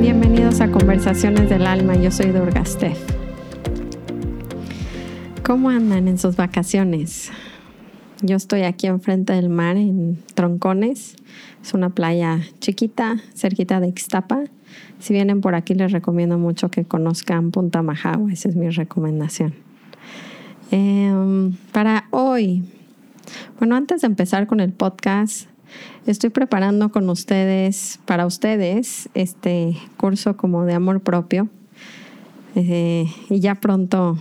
Bienvenidos a Conversaciones del Alma, yo soy Durga Steph. ¿Cómo andan en sus vacaciones? Yo estoy aquí enfrente del mar en Troncones. Es una playa chiquita, cerquita de Ixtapa. Si vienen por aquí les recomiendo mucho que conozcan Punta Majagua. Esa es mi recomendación. Em, para hoy, bueno, antes de empezar con el podcast, estoy preparando con ustedes, para ustedes, este curso como de amor propio. Eh, y ya pronto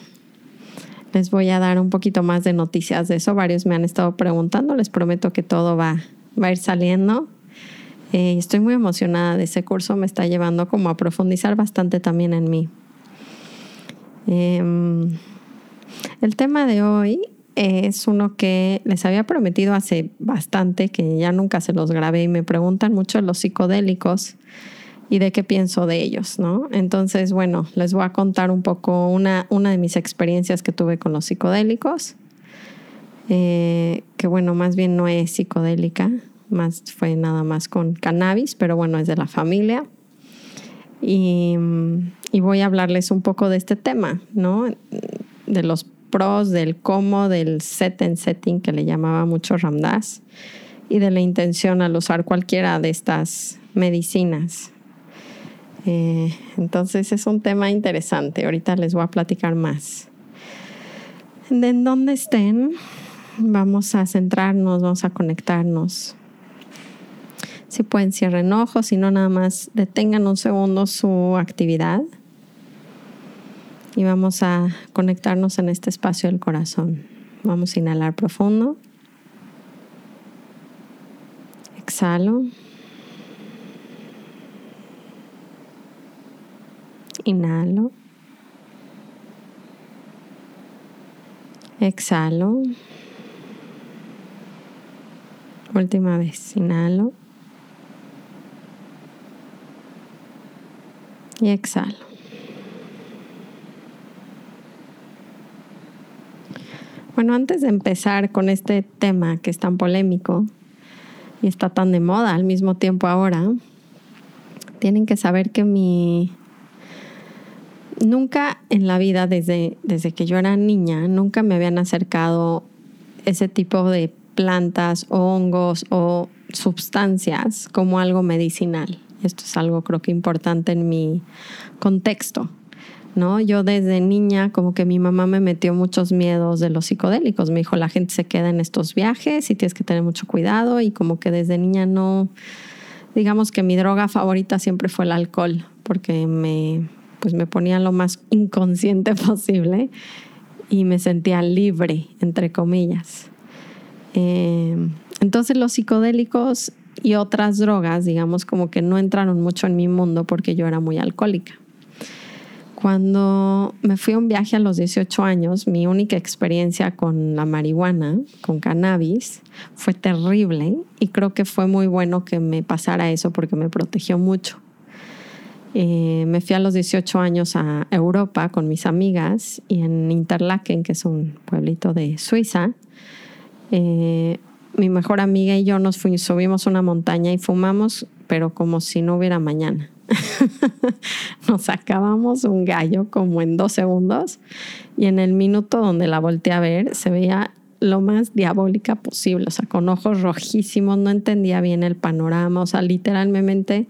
les voy a dar un poquito más de noticias de eso. Varios me han estado preguntando. Les prometo que todo va, va a ir saliendo. Eh, estoy muy emocionada de ese curso. Me está llevando como a profundizar bastante también en mí. Em, el tema de hoy es uno que les había prometido hace bastante, que ya nunca se los grabé y me preguntan mucho los psicodélicos y de qué pienso de ellos, ¿no? Entonces, bueno, les voy a contar un poco una, una de mis experiencias que tuve con los psicodélicos, eh, que bueno, más bien no es psicodélica, más fue nada más con cannabis, pero bueno, es de la familia. Y, voy a hablarles un poco de este tema, ¿no? De los pros, del cómo, del set and setting que le llamaba mucho Ramdas y de la intención al usar cualquiera de estas medicinas. Eh, entonces es un tema interesante. Ahorita les voy a platicar más. De en donde estén, vamos a centrarnos, vamos a conectarnos. Si pueden, cierren ojos, si no, nada más detengan un segundo su actividad. Y vamos a conectarnos en este espacio del corazón. Vamos a inhalar profundo. Exhalo. Inhalo. Exhalo. Última vez. Inhalo. Y exhalo. Bueno, antes de empezar con este tema que es tan polémico y está tan de moda al mismo tiempo ahora, tienen que saber que mi nunca en la vida, desde, desde que yo era niña, nunca me habían acercado ese tipo de plantas o hongos o sustancias como algo medicinal. Esto es algo creo que importante en mi contexto. ¿no? Yo desde niña como que mi mamá me metió muchos miedos de los psicodélicos. Me dijo, la gente se queda en estos viajes y tienes que tener mucho cuidado y como que desde niña no, digamos que mi droga favorita siempre fue el alcohol porque me, pues me ponía lo más inconsciente posible y me sentía libre, entre comillas. Eh, entonces los psicodélicos y otras drogas, digamos, como que no entraron mucho en mi mundo porque yo era muy alcohólica. Cuando me fui a un viaje a los 18 años, mi única experiencia con la marihuana, con cannabis, fue terrible y creo que fue muy bueno que me pasara eso porque me protegió mucho. Eh, me fui a los 18 años a Europa con mis amigas y en Interlaken, que es un pueblito de Suiza, eh, mi mejor amiga y yo nos fuimos, subimos una montaña y fumamos, pero como si no hubiera mañana. nos sacábamos un gallo como en dos segundos y en el minuto donde la volteé a ver se veía lo más diabólica posible, o sea, con ojos rojísimos, no entendía bien el panorama, o sea, literalmente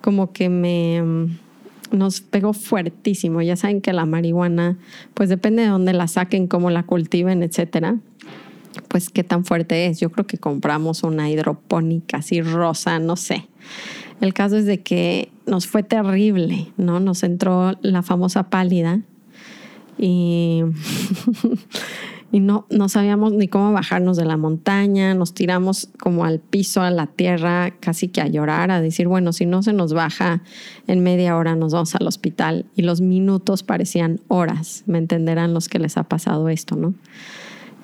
como que me mm, nos pegó fuertísimo. Ya saben que la marihuana, pues depende de dónde la saquen, cómo la cultiven, etcétera. Pues qué tan fuerte es. Yo creo que compramos una hidropónica así rosa, no sé. El caso es de que nos fue terrible, ¿no? Nos entró la famosa pálida y y no, no sabíamos ni cómo bajarnos de la montaña, nos tiramos como al piso, a la tierra, casi que a llorar, a decir, bueno, si no se nos baja en media hora nos vamos al hospital y los minutos parecían horas, me entenderán los que les ha pasado esto, ¿no?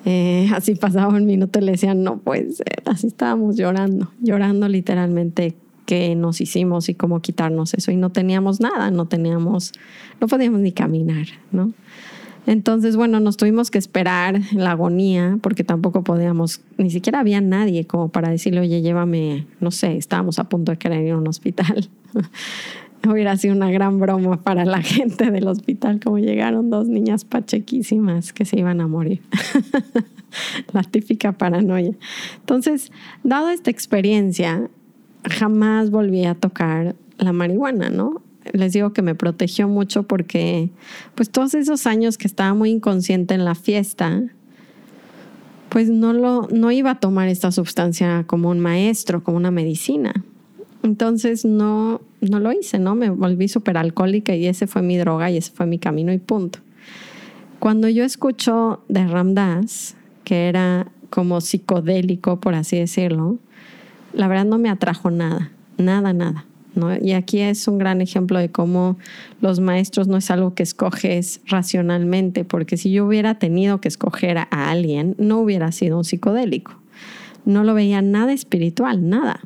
Eh, así pasaba un minuto y le decían, no puede así estábamos llorando, llorando literalmente qué nos hicimos y cómo quitarnos eso. Y no teníamos nada, no teníamos, no podíamos ni caminar, ¿no? Entonces, bueno, nos tuvimos que esperar la agonía porque tampoco podíamos, ni siquiera había nadie como para decirle, oye, llévame, no sé, estábamos a punto de querer ir a un hospital. Hubiera sido una gran broma para la gente del hospital, como llegaron dos niñas pachequísimas que se iban a morir. la típica paranoia. Entonces, dado esta experiencia, jamás volví a tocar la marihuana, ¿no? les digo que me protegió mucho porque pues todos esos años que estaba muy inconsciente en la fiesta, pues no lo no iba a tomar esta sustancia como un maestro, como una medicina. Entonces no no lo hice, ¿no? Me volví súper alcohólica y ese fue mi droga y ese fue mi camino y punto. Cuando yo escucho de Ramdas, que era como psicodélico, por así decirlo, la verdad no me atrajo nada, nada, nada. Y aquí es un gran ejemplo de cómo los maestros no es algo que escoges racionalmente, porque si yo hubiera tenido que escoger a alguien, no hubiera sido un psicodélico. No lo veía nada espiritual, nada.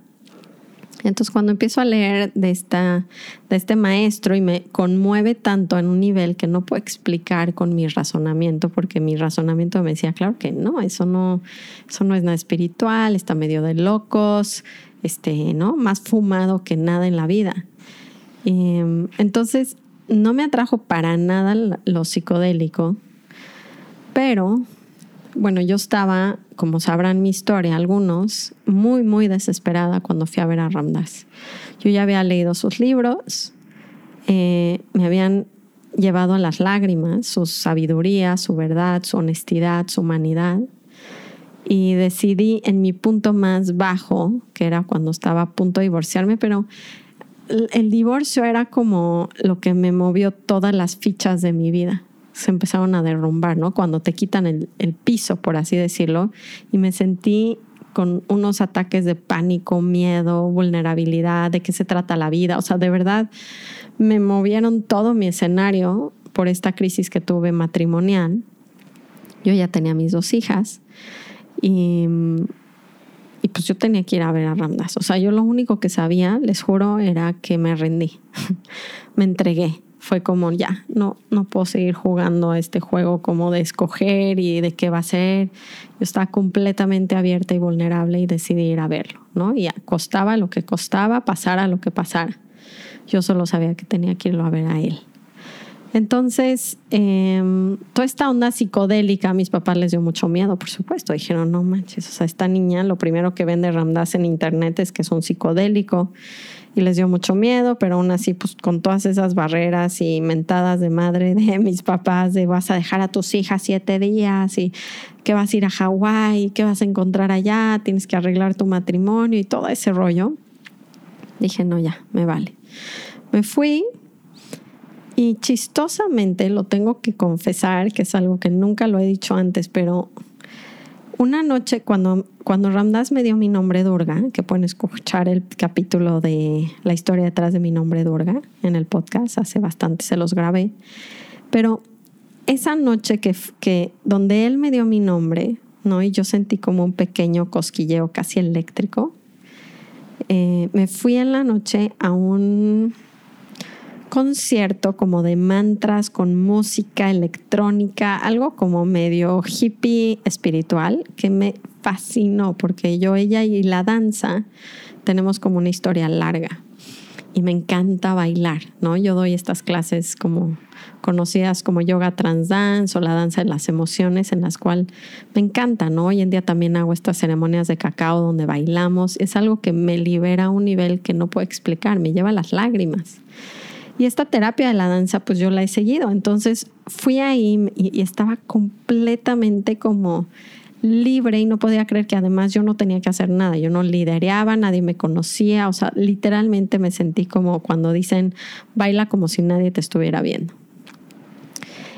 Entonces cuando empiezo a leer de, esta, de este maestro y me conmueve tanto en un nivel que no puedo explicar con mi razonamiento, porque mi razonamiento me decía, claro que no, eso no, eso no es nada espiritual, está medio de locos, este, ¿no? Más fumado que nada en la vida. Em, entonces, no me atrajo para nada lo psicodélico, pero bueno, yo estaba, como sabrán mi historia, algunos, muy, muy desesperada cuando fui a ver a Ramdas. Yo ya había leído sus libros, eh, me habían llevado a las lágrimas su sabiduría, su verdad, su honestidad, su humanidad y decidí en mi punto más bajo, que era cuando estaba a punto de divorciarme, pero el divorcio era como lo que me movió todas las fichas de mi vida. Se empezaron a derrumbar, ¿no? Cuando te quitan el, el piso, por así decirlo, y me sentí con unos ataques de pánico, miedo, vulnerabilidad, de qué se trata la vida. O sea, de verdad me movieron todo mi escenario por esta crisis que tuve matrimonial. Yo ya tenía mis dos hijas y, y pues yo tenía que ir a ver a Ramdas. O sea, yo lo único que sabía, les juro, era que me rendí. me entregué. Fue como ya, no, no puedo seguir jugando a este juego como de escoger y de qué va a ser. Yo estaba completamente abierta y vulnerable y decidí ir a verlo, ¿no? Y costaba lo que costaba, pasara lo que pasara. Yo solo sabía que tenía que irlo a ver a él. Entonces, em, toda esta onda psicodélica a mis papás les dio mucho miedo, por supuesto. Dijeron, no manches, o sea, esta niña lo primero que vende Ramdas en internet es que es un psicodélico y les dio mucho miedo, pero aún así, pues con todas esas barreras y mentadas de madre de mis papás, de vas a dejar a tus hijas siete días y que vas a ir a Hawái, que vas a encontrar allá, tienes que arreglar tu matrimonio y todo ese rollo. Dije, no, ya, me vale. Me fui, y chistosamente lo tengo que confesar, que es algo que nunca lo he dicho antes, pero una noche cuando, cuando Ramdas me dio mi nombre Durga, que pueden escuchar el capítulo de la historia detrás de mi nombre Durga en el podcast, hace bastante se los grabé, pero esa noche que, que donde él me dio mi nombre, ¿no? Y yo sentí como un pequeño cosquilleo casi eléctrico, eh, me fui en la noche a un concierto como de mantras con música electrónica, algo como medio hippie espiritual, que me fascinó porque yo, ella y la danza tenemos como una historia larga y me encanta bailar, ¿no? Yo doy estas clases como conocidas como yoga trans dance o la danza de las emociones en las cuales me encanta, ¿no? Hoy en día también hago estas ceremonias de cacao donde bailamos, es algo que me libera a un nivel que no puedo explicar, me lleva las lágrimas. Y esta terapia de la danza, pues yo la he seguido. Entonces fui ahí y, estaba completamente como libre y no podía creer que además yo no tenía que hacer nada, yo no lidereaba, nadie me conocía, o sea, literalmente me sentí como cuando dicen baila como si nadie te estuviera viendo.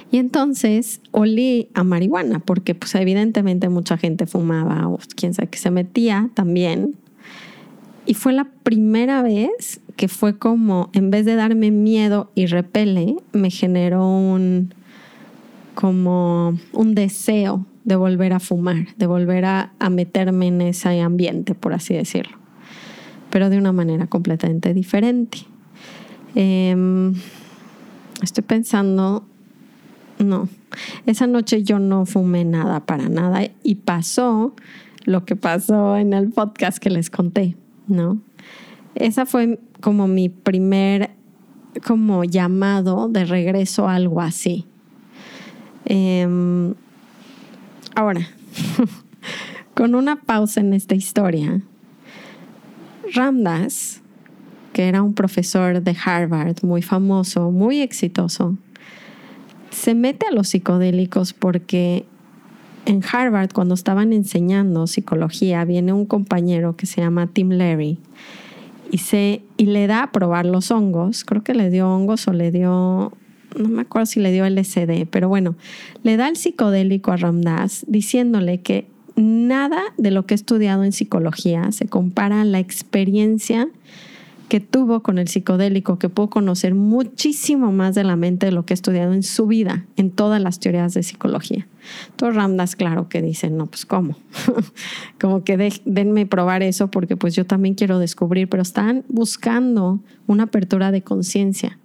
Y entonces olí a marihuana, porque pues evidentemente mucha gente fumaba o quién sabe que se metía también. Y fue la primera vez que fue como, en vez de darme miedo y repele, me generó un, como un deseo de volver a fumar, de volver a, meterme en ese ambiente, por así decirlo. pero de una manera completamente diferente. Em, estoy pensando, no, esa noche yo no fumé nada para nada y pasó lo que pasó en el podcast que les conté, ¿no? Esa fue como mi primer como llamado de regreso a algo así. Em, ahora, con una pausa en esta historia, Ramdas, que era un profesor de Harvard muy famoso, muy exitoso, se mete a los psicodélicos porque en Harvard, cuando estaban enseñando psicología, viene un compañero que se llama Tim Larry y, se, y le da a probar los hongos. Creo que le dio hongos o le dio, no me acuerdo si le dio LSD, pero bueno, le da el psicodélico a Ramdas diciéndole que nada de lo que he estudiado en psicología se compara a la experiencia que tuvo con el psicodélico, que pudo conocer muchísimo más de la mente de lo que ha estudiado en su vida, en todas las teorías de psicología. Todos Ramdas, claro que dicen, no, pues cómo, como que denme probar eso porque pues yo también quiero descubrir, pero están buscando una apertura de conciencia.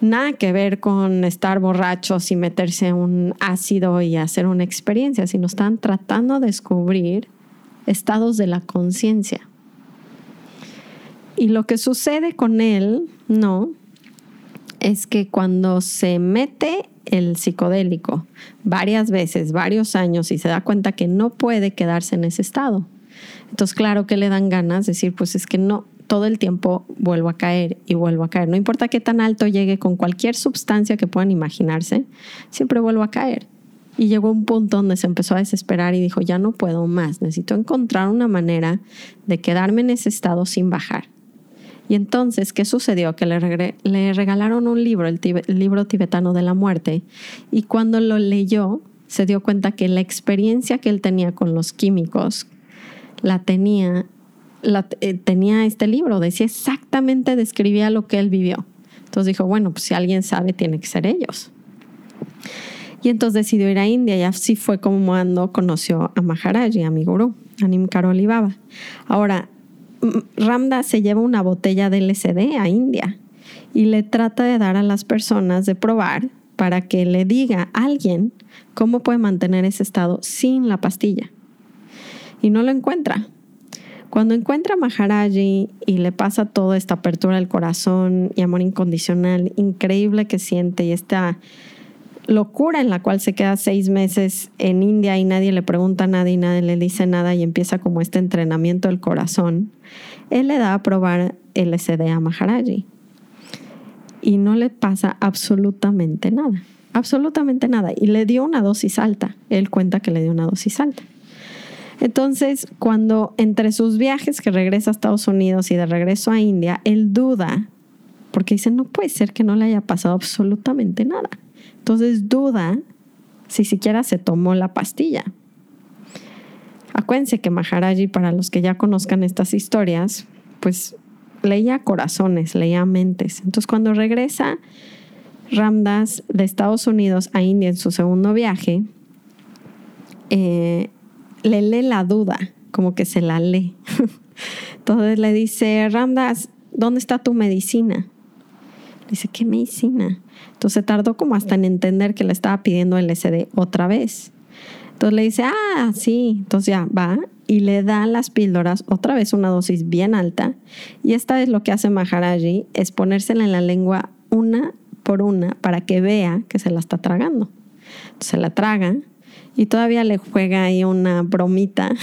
Nada que ver con estar borrachos y meterse un ácido y hacer una experiencia, sino están tratando de descubrir estados de la conciencia y lo que sucede con él, no, es que cuando se mete el psicodélico varias veces, varios años y se da cuenta que no puede quedarse en ese estado. Entonces, claro que le dan ganas de decir, pues es que no, todo el tiempo vuelvo a caer y vuelvo a caer. No importa qué tan alto llegue con cualquier sustancia que puedan imaginarse, siempre vuelvo a caer. Y llegó un punto donde se empezó a desesperar y dijo, ya no puedo más, necesito encontrar una manera de quedarme en ese estado sin bajar. Y entonces, ¿qué sucedió? Que le, regalaron un libro, el, libro tibetano de la muerte, y cuando lo leyó, se dio cuenta que la experiencia que él tenía con los químicos la eh, tenía este libro, decía exactamente, describía lo que él vivió. Entonces dijo, bueno, pues si alguien sabe, tiene que ser ellos. Y entonces decidió ir a India y así fue como ando conoció a Maharaji, a mi gurú, a Nimkaroli Baba. Ahora, Ramda se lleva una botella de LSD a India y le trata de dar a las personas de probar para que le diga a alguien cómo puede mantener ese estado sin la pastilla. Y no lo encuentra. Cuando encuentra a Maharaji y le pasa toda esta apertura del corazón y amor incondicional increíble que siente y esta locura en la cual se queda seis meses en India y nadie le pregunta nada y nadie le dice nada y empieza como este entrenamiento del corazón, él le da a probar LSD a Maharaji y no le pasa absolutamente nada, absolutamente nada. Y le dio una dosis alta, él cuenta que le dio una dosis alta. Entonces, cuando entre sus viajes que regresa a Estados Unidos y de regreso a India, él duda, porque dice, no puede ser que no le haya pasado absolutamente nada. Entonces duda si siquiera se tomó la pastilla. Acuérdense que Maharaji, para los que ya conozcan estas historias, pues leía corazones, leía mentes. Entonces cuando regresa Ramdas de Estados Unidos a India en su segundo viaje, eh, le lee la duda, como que se la lee. Entonces le dice, Ramdas, ¿dónde está tu medicina? Dice, ¿qué medicina? Entonces tardó como hasta en entender que le estaba pidiendo LSD otra vez. Entonces le dice, ah, sí, entonces ya va y le da las píldoras, otra vez una dosis bien alta. Y esta vez lo que hace Maharaji es ponérsela en la lengua una por una para que vea que se la está tragando. Entonces se la traga y todavía le juega ahí una bromita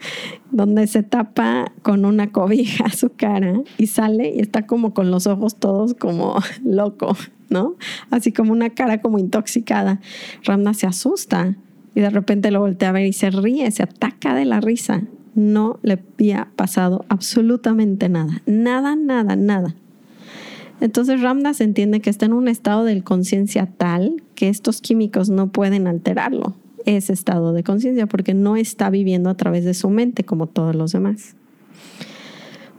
donde se tapa con una cobija su cara y sale y está como con los ojos todos como loco, ¿no? Así como una cara como intoxicada. Ramda se asusta y de repente lo voltea a ver y se ríe, se ataca de la risa. No le había pasado absolutamente nada, nada, nada, nada. Entonces Ramdas entiende que está en un estado de conciencia tal que estos químicos no pueden alterarlo ese estado de conciencia porque no está viviendo a través de su mente como todos los demás.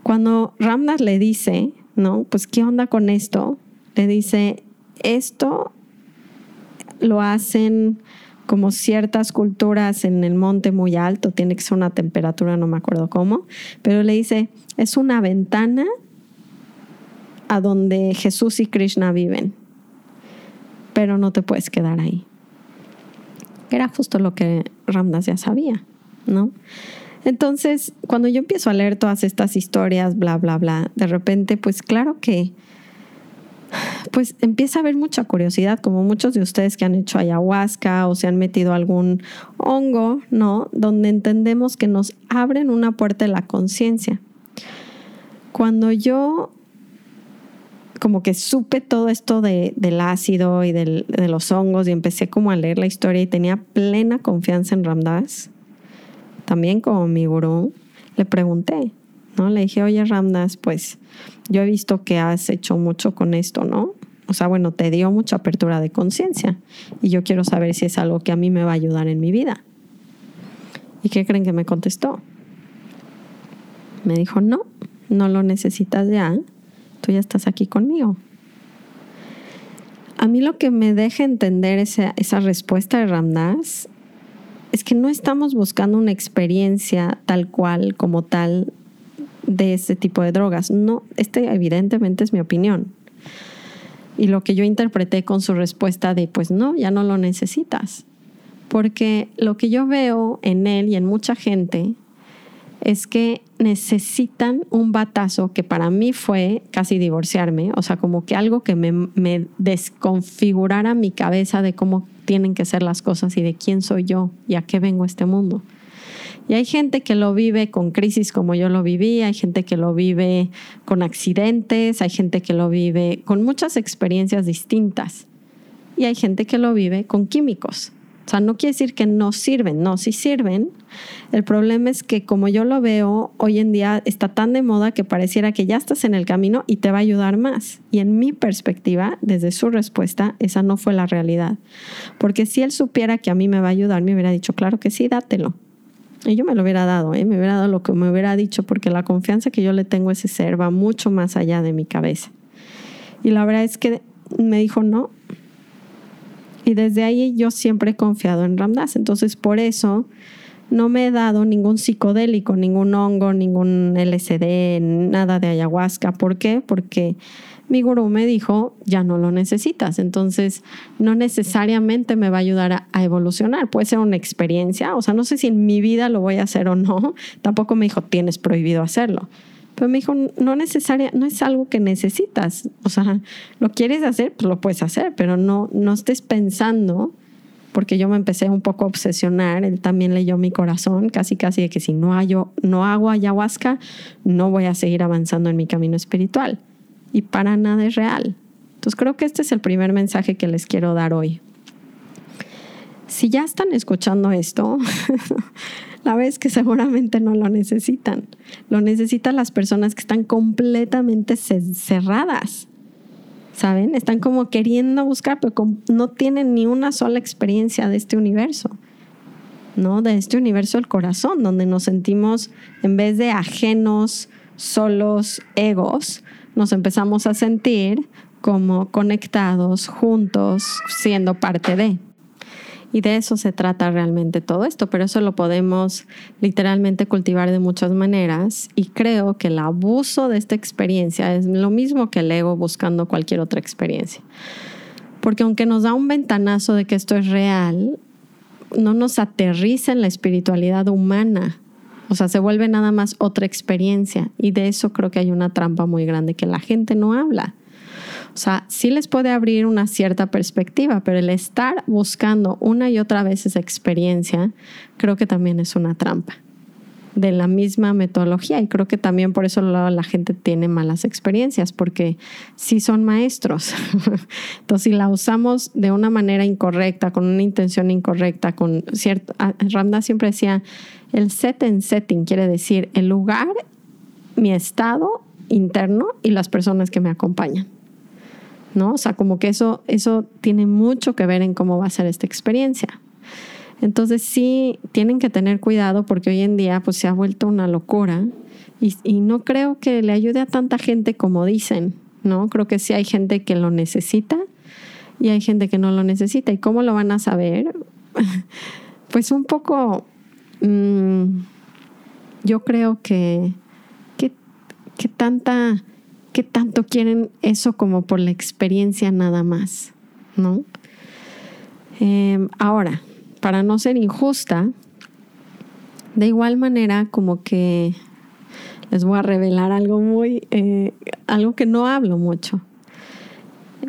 Cuando Ramdas le dice, ¿no? Pues, ¿qué onda con esto? Le dice, esto lo hacen como ciertas culturas en el monte muy alto, tiene que ser una temperatura, no me acuerdo cómo, pero le dice, es una ventana a donde Jesús y Krishna viven, pero no te puedes quedar ahí. Era justo lo que Ramdas ya sabía, ¿no? Entonces, cuando yo empiezo a leer todas estas historias, bla, bla, bla, de repente, pues claro que, pues empieza a haber mucha curiosidad, como muchos de ustedes que han hecho ayahuasca o se han metido algún hongo, ¿no? Donde entendemos que nos abren una puerta de la conciencia. Cuando yo como que supe todo esto de, del ácido y de los hongos y empecé como a leer la historia y tenía plena confianza en Ramdas, también como mi gurú, le pregunté, ¿no? Le dije, oye Ramdas, pues yo he visto que has hecho mucho con esto, ¿no? O sea, bueno, te dio mucha apertura de conciencia y yo quiero saber si es algo que a mí me va a ayudar en mi vida. ¿Y qué creen que me contestó? Me dijo, no, no lo necesitas ya ya estás aquí conmigo. A mí lo que me deja entender esa, esa respuesta de Ramdas es que no estamos buscando una experiencia tal cual como tal de ese tipo de drogas. No, este evidentemente es mi opinión. Y lo que yo interpreté con su respuesta de, pues no, ya no lo necesitas. Porque lo que yo veo en él y en mucha gente es que necesitan un batazo que para mí fue casi divorciarme, o sea, como que algo que me, desconfigurara mi cabeza de cómo tienen que ser las cosas y de quién soy yo y a qué vengo a este mundo. Y hay gente que lo vive con crisis como yo lo viví, hay gente que lo vive con accidentes, hay gente que lo vive con muchas experiencias distintas y hay gente que lo vive con químicos. O sea, no quiere decir que no sirven, no, sí sirven. El problema es que como yo lo veo, hoy en día está tan de moda que pareciera que ya estás en el camino y te va a ayudar más. Y en mi perspectiva, desde su respuesta, esa no fue la realidad. Porque si él supiera que a mí me va a ayudar, me hubiera dicho, claro que sí, dátelo. Y yo me lo hubiera dado, ¿eh? me hubiera dado lo que me hubiera dicho, porque la confianza que yo le tengo a ese ser va mucho más allá de mi cabeza. Y la verdad es que me dijo, no, y desde ahí yo siempre he confiado en Ramdas. Entonces, por eso no me he dado ningún psicodélico, ningún hongo, ningún LSD, nada de ayahuasca. ¿Por qué? Porque mi gurú me dijo, ya no lo necesitas. Entonces, no necesariamente me va a ayudar a, a, evolucionar. Puede ser una experiencia. O sea, no sé si en mi vida lo voy a hacer o no. Tampoco me dijo, tienes prohibido hacerlo. Pero me dijo, no necesaria, no es algo que necesitas. O sea, lo quieres hacer, pues lo puedes hacer, pero no, no estés pensando, porque yo me empecé un poco a obsesionar, él también leyó mi corazón, casi casi de que si no, hago, no hago ayahuasca, no voy a seguir avanzando en mi camino espiritual. Y para nada es real. Entonces creo que este es el primer mensaje que les quiero dar hoy. Si ya están escuchando esto, la vez que seguramente no lo necesitan. Lo necesitan las personas que están completamente cerradas. ¿Saben? Están como queriendo buscar, pero no tienen ni una sola experiencia de este universo. ¿no? De este universo del corazón, donde nos sentimos, en vez de ajenos, solos, egos, nos empezamos a sentir como conectados, juntos, siendo parte de. Y de eso se trata realmente todo esto, pero eso lo podemos literalmente cultivar de muchas maneras y creo que el abuso de esta experiencia es lo mismo que el ego buscando cualquier otra experiencia. Porque aunque nos da un ventanazo de que esto es real, no nos aterriza en la espiritualidad humana. O sea, se vuelve nada más otra experiencia. Y de eso creo que hay una trampa muy grande que la gente no habla. O sea, sí les puede abrir una cierta perspectiva, pero el estar buscando una y otra vez esa experiencia, creo que también es una trampa de la misma metodología y creo que también por eso la gente tiene malas experiencias porque sí son maestros. Entonces, si la usamos de una manera incorrecta, con una intención incorrecta, con cierto... Ah, Ramda siempre decía, el set and setting quiere decir el lugar, mi estado interno y las personas que me acompañan. ¿No? O sea, como que eso, eso tiene mucho que ver en cómo va a ser esta experiencia. Entonces sí, tienen que tener cuidado porque hoy en día pues se ha vuelto una locura y, y no creo que le ayude a tanta gente como dicen, ¿no? Creo que sí hay gente que lo necesita y hay gente que no lo necesita. ¿Y cómo lo van a saber? pues un poco, mm, yo creo que, que, tanta, que tanto quieren eso como por la experiencia nada más, ¿no? Em, ahora, para no ser injusta, de igual manera como que les voy a revelar algo muy, eh, algo que no hablo mucho.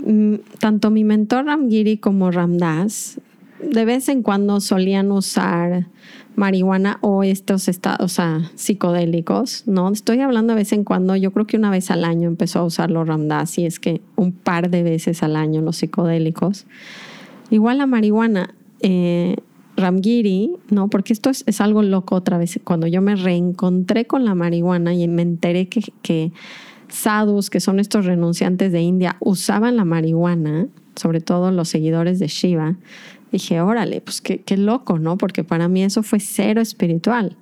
Mm, tanto mi mentor Ramgiri como Ramdas de vez en cuando solían usar marihuana o estos estados psicodélicos, ¿no? Estoy hablando de vez en cuando, yo creo que una vez al año empezó a usar los Ramdas y es que un par de veces al año los psicodélicos. Igual la marihuana, eh, Ramgiri, ¿no? Porque esto es, algo loco otra vez. Cuando yo me reencontré con la marihuana y me enteré que, que sadhus, que son estos renunciantes de India, usaban la marihuana, sobre todo los seguidores de Shiva, dije, órale, pues qué, qué loco, ¿no? Porque para mí eso fue cero espiritual.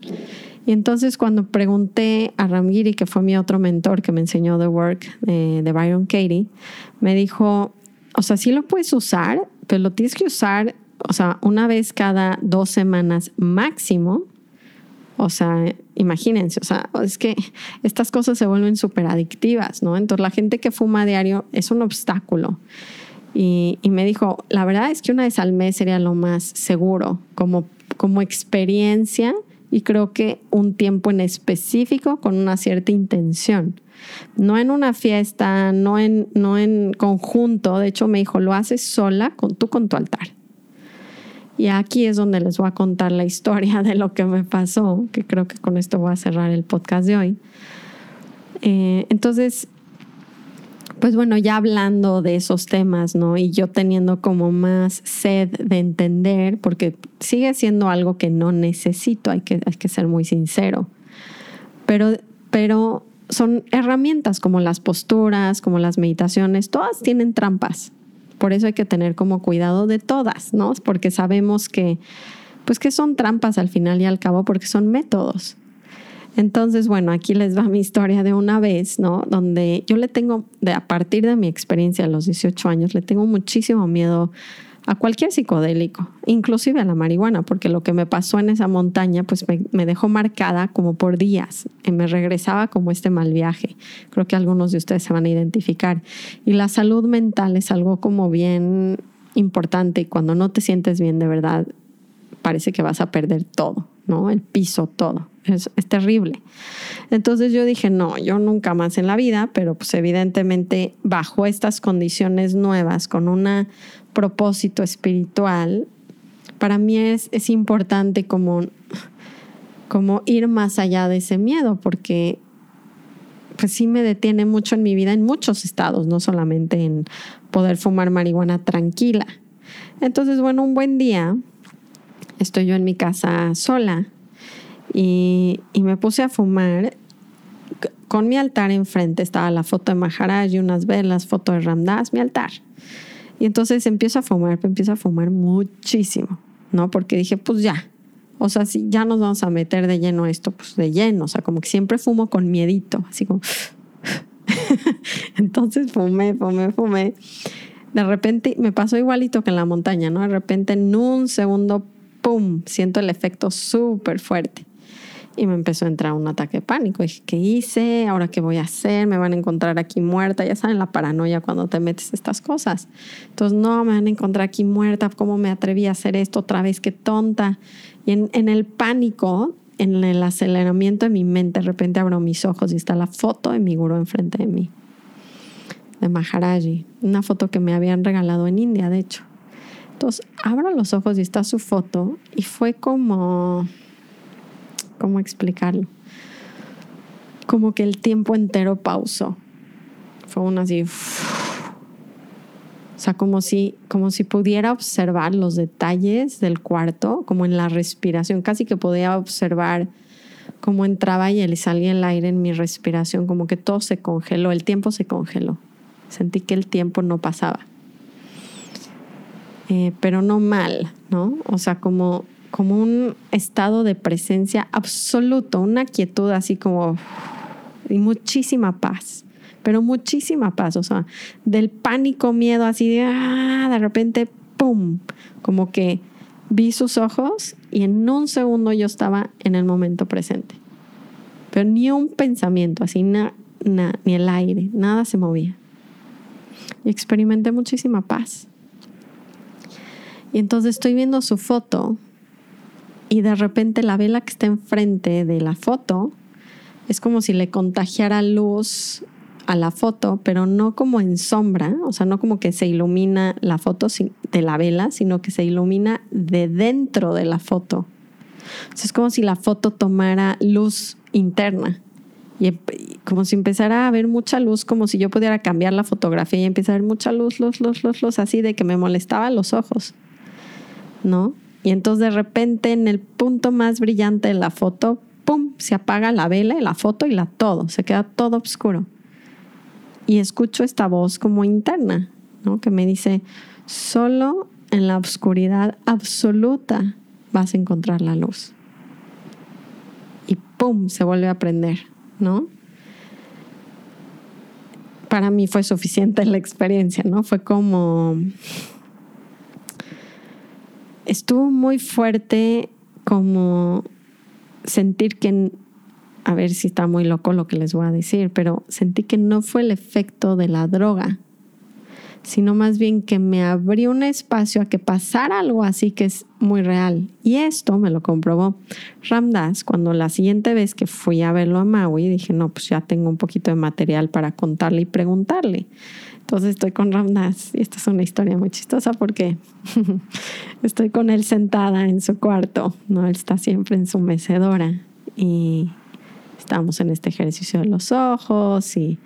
Y entonces cuando pregunté a Ramgiri, que fue mi otro mentor que me enseñó The Work de, de Byron Katie, me dijo, o sea, sí lo puedes usar, pero lo tienes que usar, o sea, una vez cada dos semanas máximo. O sea, imagínense, o sea, es que estas cosas se vuelven súper adictivas, ¿no? Entonces la gente que fuma diario es un obstáculo. Y, me dijo, la verdad es que una vez al mes sería lo más seguro como, como experiencia y creo que un tiempo en específico con una cierta intención. No en una fiesta, no en, no en conjunto. De hecho, me dijo, lo haces sola, con, tú con tu altar. Y aquí es donde les voy a contar la historia de lo que me pasó, que creo que con esto voy a cerrar el podcast de hoy. Eh, entonces, pues bueno, ya hablando de esos temas, ¿no? Y yo teniendo como más sed de entender, porque sigue siendo algo que no necesito, hay que, hay que ser muy sincero. Pero, pero son herramientas como las posturas, como las meditaciones, todas tienen trampas. Por eso hay que tener como cuidado de todas, ¿no? Porque sabemos que, pues que son trampas al final y al cabo, porque son métodos. Entonces, bueno, aquí les va mi historia de una vez, ¿no? Donde yo le tengo, de, a partir de mi experiencia a los 18 años, le tengo muchísimo miedo a cualquier psicodélico, inclusive a la marihuana, porque lo que me pasó en esa montaña, pues me, dejó marcada como por días, y me regresaba como este mal viaje. Creo que algunos de ustedes se van a identificar. Y la salud mental es algo como bien importante y cuando no te sientes bien de verdad, parece que vas a perder todo, ¿no? El piso, todo es, terrible. Entonces yo dije, no, yo nunca más en la vida, pero pues evidentemente bajo estas condiciones nuevas, con un propósito espiritual, para mí es, es importante como, como ir más allá de ese miedo, porque pues sí me detiene mucho en mi vida en muchos estados, no solamente en poder fumar marihuana tranquila. Entonces, bueno, un buen día estoy yo en mi casa sola y, me puse a fumar. Con mi altar enfrente estaba la foto de Maharaj y unas velas, foto de Ramdas, mi altar. Y entonces empiezo a fumar, empiezo a fumar muchísimo, ¿no? Porque dije, pues ya, o sea, si ya nos vamos a meter de lleno esto, pues de lleno, o sea, como que siempre fumo con miedito, así como... entonces fumé, fumé, fumé. De repente me pasó igualito que en la montaña, ¿no? De repente en un segundo, ¡pum!, siento el efecto súper fuerte y me empezó a entrar un ataque de pánico. Dije, ¿qué hice? ¿Ahora qué voy a hacer? ¿Me van a encontrar aquí muerta? Ya saben, la paranoia cuando te metes estas cosas. Entonces, no, me van a encontrar aquí muerta. ¿Cómo me atreví a hacer esto otra vez? Qué tonta. Y en, en el pánico, en el aceleramiento de mi mente, de repente abro mis ojos y está la foto de mi gurú enfrente de mí, de Maharaji. Una foto que me habían regalado en India, de hecho. Entonces, abro los ojos y está su foto y fue como ¿cómo explicarlo? Como que el tiempo entero pausó. Fue una así. O sea, como si, como si pudiera observar los detalles del cuarto, como en la respiración. Casi que podía observar cómo entraba y salía el aire en mi respiración, como que todo se congeló, el tiempo se congeló. Sentí que el tiempo no pasaba. Eh, pero no mal, ¿no? O sea, como como un estado de presencia absoluto, una quietud así como y muchísima paz, pero muchísima paz, o sea, del pánico, miedo así de, ah, de repente, ¡pum! Como que vi sus ojos y en un segundo yo estaba en el momento presente. Pero ni un pensamiento, así, ni el aire, nada se movía. Y experimenté muchísima paz. Y entonces estoy viendo su foto y de repente la vela que está enfrente de la foto es como si le contagiara luz a la foto, pero no como en sombra, o sea, no como que se ilumina la foto de la vela, sino que se ilumina de dentro de la foto. es como si la foto tomara luz interna y como si empezara a haber mucha luz, como si yo pudiera cambiar la fotografía y empezar a ver mucha luz, luz, luz, luz, luz, así de que me molestaba los ojos, ¿no? Y entonces de repente en el punto más brillante de la foto, ¡pum!, se apaga la vela y la foto y la todo, se queda todo oscuro y escucho esta voz como interna, ¿no? Que me dice, solo en la oscuridad absoluta vas a encontrar la luz. Y ¡pum! se vuelve a prender, ¿no? Para mí fue suficiente la experiencia, ¿no? Fue como... Estuvo muy fuerte como sentir que a ver si está muy loco lo que les voy a decir, pero sentí que no fue el efecto de la droga, sino más bien que me abrió un espacio a que pasara algo así que es muy real. Y esto me lo comprobó Ramdas cuando la siguiente vez que fui a verlo a Maui, dije, no, pues ya tengo un poquito de material para contarle y preguntarle. Entonces estoy con Ramdas y esta es una historia muy chistosa porque estoy con él sentada en su cuarto, ¿no? Él está siempre en su mecedora y estamos en este ejercicio de los ojos y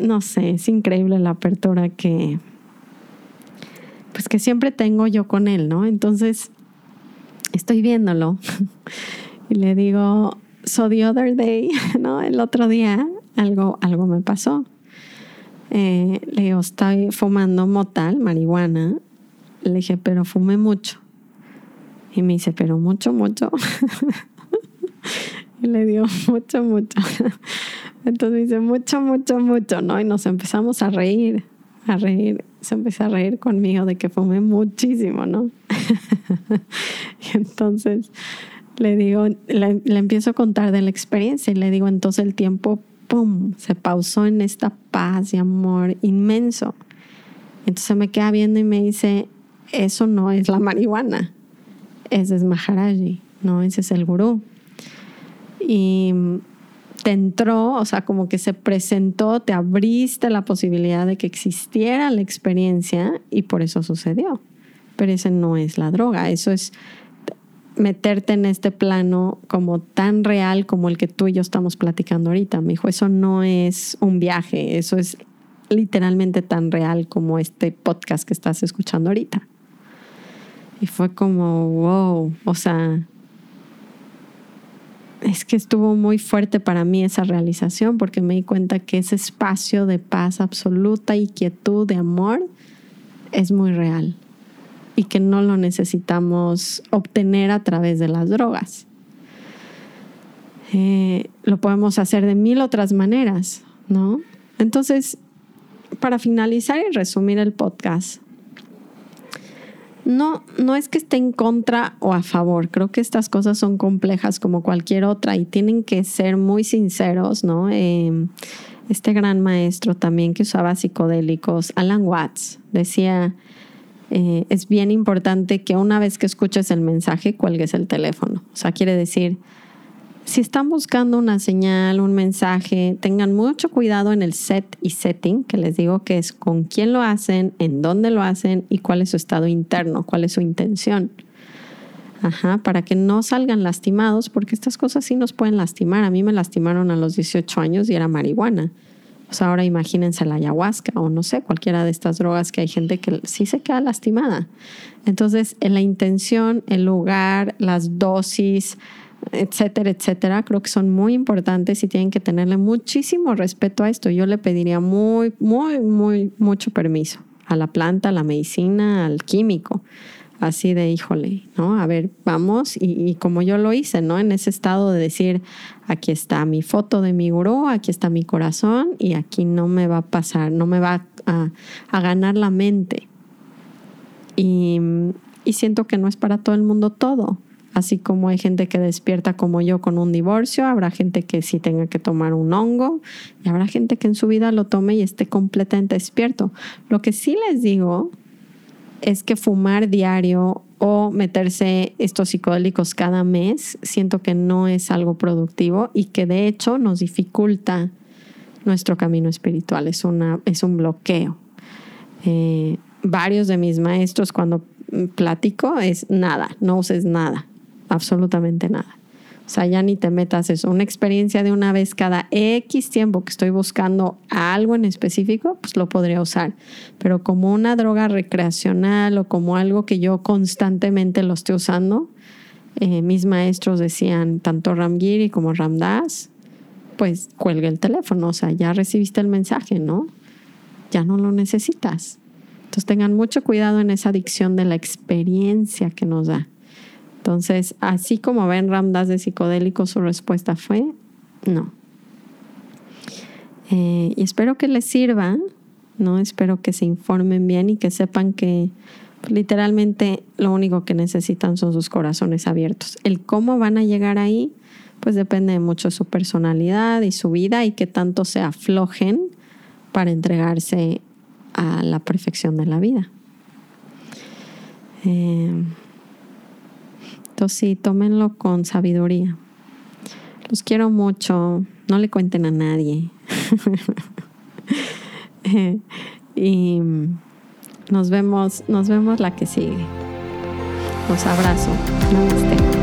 no sé, es increíble la apertura que pues que siempre tengo yo con él, ¿no? Entonces estoy viéndolo y le digo, so the other day, ¿no? El otro día algo, algo me pasó. Eh, le digo, estoy fumando motal, marihuana. Le dije, pero fumé mucho. Y me dice, pero mucho, mucho. Y le dio mucho, mucho. Entonces dice, mucho, mucho, mucho, ¿no? Y nos empezamos a reír, a reír. Se empezó a reír conmigo de que fumé muchísimo, ¿no? y entonces le digo, le, le, empiezo a contar de la experiencia y le digo, entonces el tiempo, ¡pum!, se pausó en esta paz y amor inmenso. Entonces me queda viendo y me dice, eso no es la marihuana, ese es Maharaji, no, ese es el gurú y te entró, o sea, como que se presentó, te abriste la posibilidad de que existiera la experiencia y por eso sucedió. Pero ese no es la droga, eso es meterte en este plano como tan real como el que tú y yo estamos platicando ahorita. Me dijo, eso no es un viaje, eso es literalmente tan real como este podcast que estás escuchando ahorita. Y fue como, wow, o sea, es que estuvo muy fuerte para mí esa realización porque me di cuenta que ese espacio de paz absoluta y quietud, de amor, es muy real y que no lo necesitamos obtener a través de las drogas. Eh, lo podemos hacer de mil otras maneras, ¿no? Entonces, para finalizar y resumir el podcast, no, no es que esté en contra o a favor. Creo que estas cosas son complejas como cualquier otra y tienen que ser muy sinceros, ¿no? Em, este gran maestro también que usaba psicodélicos, Alan Watts, decía, eh, es bien importante que una vez que escuches el mensaje, cuelgues el teléfono. O sea, quiere decir, si están buscando una señal, un mensaje, tengan mucho cuidado en el set y setting, que les digo que es con quién lo hacen, en dónde lo hacen y cuál es su estado interno, cuál es su intención. Ajá, para que no salgan lastimados, porque estas cosas sí nos pueden lastimar. A mí me lastimaron a los 18 años y era marihuana. Pues ahora imagínense la ayahuasca o no sé, cualquiera de estas drogas que hay gente que sí se queda lastimada. Entonces, en la intención, el lugar, las dosis, etcétera, etcétera, creo que son muy importantes y tienen que tenerle muchísimo respeto a esto. Yo le pediría muy, muy, muy, mucho permiso a la planta, a la medicina, al químico. Así de, híjole, ¿no? A ver, vamos. Y, como yo lo hice, ¿no? En ese estado de decir, aquí está mi foto de mi gurú, aquí está mi corazón y aquí no me va a pasar, no me va a, ganar la mente. Y y siento que no es para todo el mundo todo. Así como hay gente que despierta como yo con un divorcio, habrá gente que sí tenga que tomar un hongo y habrá gente que en su vida lo tome y esté completamente despierto. Lo que sí les digo es que fumar diario o meterse estos psicodélicos cada mes, siento que no es algo productivo y que de hecho nos dificulta nuestro camino espiritual, es, una, es un bloqueo. Eh, varios de mis maestros cuando platico es nada, no uses nada absolutamente nada. O sea, ya ni te metas eso. Una experiencia de una vez cada X tiempo que estoy buscando algo en específico, pues lo podría usar. Pero como una droga recreacional o como algo que yo constantemente lo estoy usando, eh, mis maestros decían, tanto Ramgiri como Ramdas, pues cuelga el teléfono. O sea, ya recibiste el mensaje, ¿no? Ya no lo necesitas. Entonces tengan mucho cuidado en esa adicción de la experiencia que nos da. Entonces, así como ven Ramdas de psicodélico, su respuesta fue no. Eh, y espero que les sirva, ¿no? Espero que se informen bien y que sepan que pues, literalmente lo único que necesitan son sus corazones abiertos. El cómo van a llegar ahí, pues depende mucho de su personalidad y su vida y que tanto se aflojen para entregarse a la perfección de la vida. Eh, entonces sí, tómenlo con sabiduría. Los quiero mucho. No le cuenten a nadie. y nos vemos, nos vemos la que sigue. Los abrazo. Namaste.